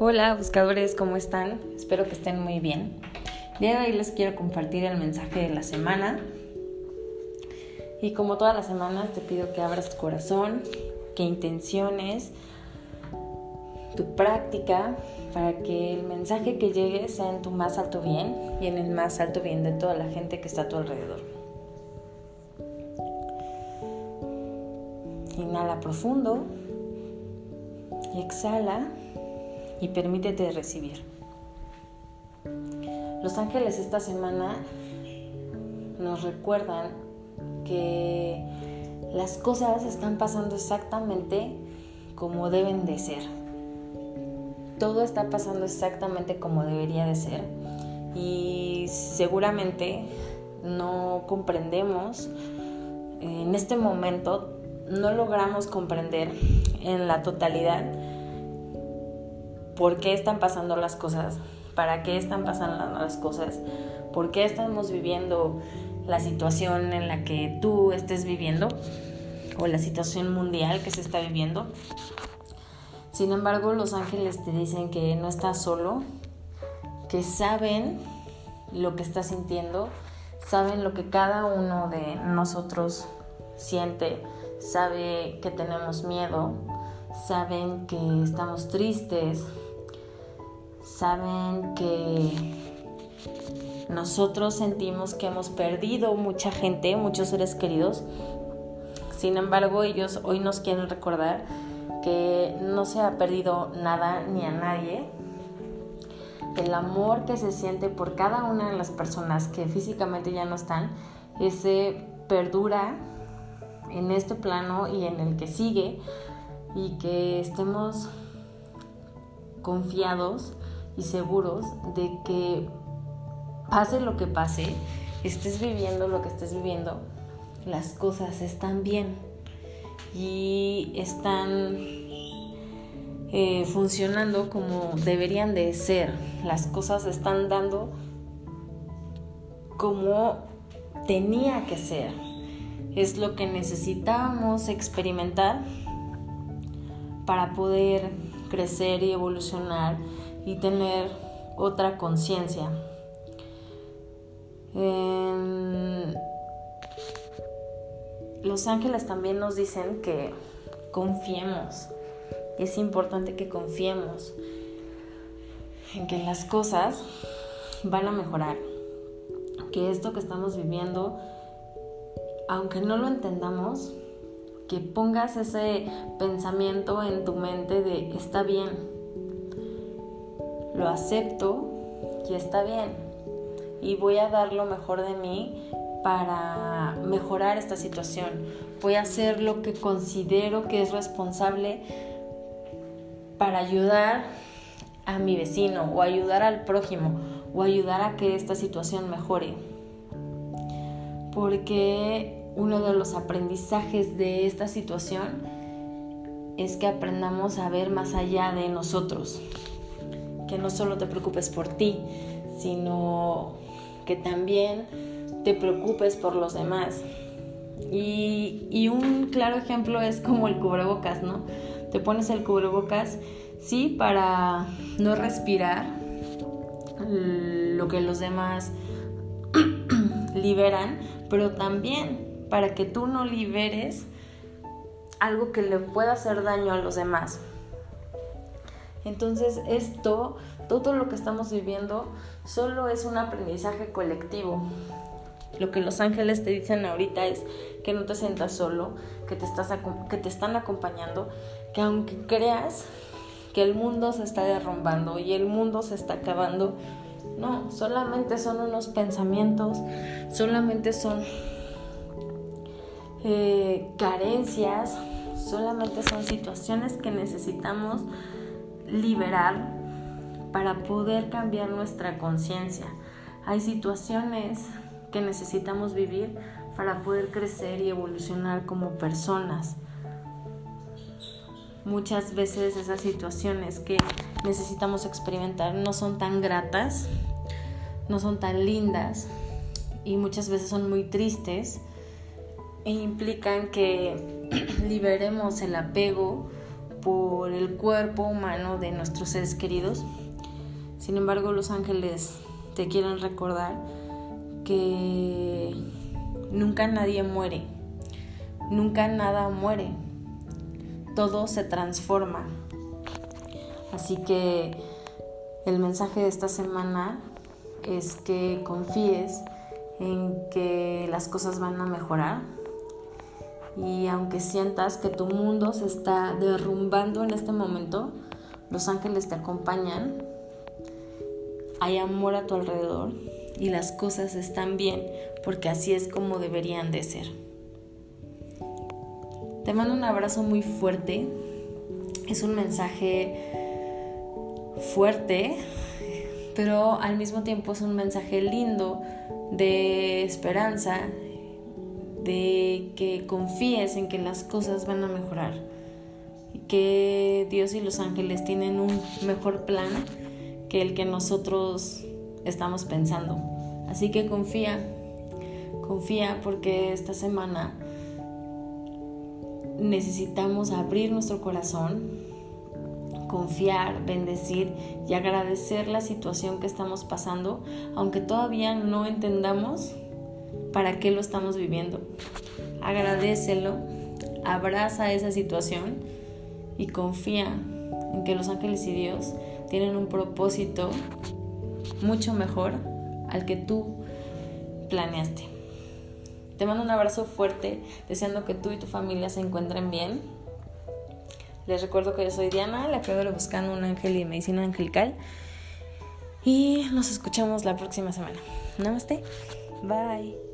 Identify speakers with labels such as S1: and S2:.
S1: Hola buscadores, ¿cómo están? Espero que estén muy bien. De hoy les quiero compartir el mensaje de la semana. Y como todas las semanas te pido que abras tu corazón, que intenciones tu práctica para que el mensaje que llegue sea en tu más alto bien y en el más alto bien de toda la gente que está a tu alrededor. Inhala profundo y exhala y permítete recibir. Los ángeles esta semana nos recuerdan que las cosas están pasando exactamente como deben de ser. Todo está pasando exactamente como debería de ser y seguramente no comprendemos en este momento, no logramos comprender en la totalidad por qué están pasando las cosas, para qué están pasando las cosas, por qué estamos viviendo la situación en la que tú estés viviendo o la situación mundial que se está viviendo. Sin embargo, los ángeles te dicen que no estás solo, que saben lo que estás sintiendo, saben lo que cada uno de nosotros siente, sabe que tenemos miedo, saben que estamos tristes, saben que nosotros sentimos que hemos perdido mucha gente, muchos seres queridos. Sin embargo, ellos hoy nos quieren recordar que no se ha perdido nada ni a nadie. El amor que se siente por cada una de las personas que físicamente ya no están, ese perdura en este plano y en el que sigue y que estemos confiados y seguros de que pase lo que pase, estés viviendo lo que estés viviendo, las cosas están bien y están eh, funcionando como deberían de ser. Las cosas están dando como tenía que ser. Es lo que necesitábamos experimentar para poder crecer y evolucionar y tener otra conciencia. los ángeles también nos dicen que confiemos. Es importante que confiemos en que las cosas van a mejorar. Que esto que estamos viviendo, aunque no lo entendamos, que pongas ese pensamiento en tu mente de está bien, lo acepto y está bien. Y voy a dar lo mejor de mí para mejorar esta situación. Voy a hacer lo que considero que es responsable para ayudar a mi vecino o ayudar al prójimo o ayudar a que esta situación mejore. Porque uno de los aprendizajes de esta situación es que aprendamos a ver más allá de nosotros que no solo te preocupes por ti, sino que también te preocupes por los demás. Y, un claro ejemplo es como el cubrebocas, ¿no? Te pones el cubrebocas, sí, para no respirar lo que los demás liberan, pero también para que tú no liberes algo que le pueda hacer daño a los demás. Entonces esto, todo lo que estamos viviendo, solo es un aprendizaje colectivo. Lo que los ángeles te dicen ahorita es que no te sientas solo, que te, estás, que te están acompañando, que aunque creas que el mundo se está derrumbando y el mundo se está acabando, no, solamente son unos pensamientos, solamente son eh, carencias, solamente son situaciones que necesitamos liberar para poder cambiar nuestra conciencia. Hay situaciones que necesitamos vivir para poder crecer y evolucionar como personas. Muchas veces esas situaciones que necesitamos experimentar no son tan gratas, no son tan lindas y muchas veces son muy tristes e implican que liberemos el apego por el cuerpo humano de nuestros seres queridos. Sin embargo, los ángeles te quieren recordar que nunca nadie muere, nunca nada muere, todo se transforma. Así que el mensaje de esta semana es que confíes en que las cosas van a mejorar y aunque sientas que tu mundo se está derrumbando en este momento, los ángeles te acompañan, hay amor a tu alrededor y las cosas están bien porque así es como deberían de ser. Te mando un abrazo muy fuerte, es un mensaje fuerte, pero al mismo tiempo es un mensaje lindo de esperanza, de que confíes en que las cosas van a mejorar que Dios y los ángeles tienen un mejor plan que el que nosotros estamos pensando. Así que confía, confía porque esta semana necesitamos abrir nuestro corazón, confiar, bendecir y agradecer la situación que estamos pasando, aunque todavía no entendamos para qué lo estamos viviendo. Agradecelo, abraza esa situación y confía en que los ángeles y Dios tienen un propósito mucho mejor al que tú planeaste. Te mando un abrazo fuerte, deseando que tú y tu familia se encuentren bien les recuerdo que yo soy Diana, la creadora Buscando un Ángel y Medicina Angelical. Y nos escuchamos la próxima semana. Namaste. Bye.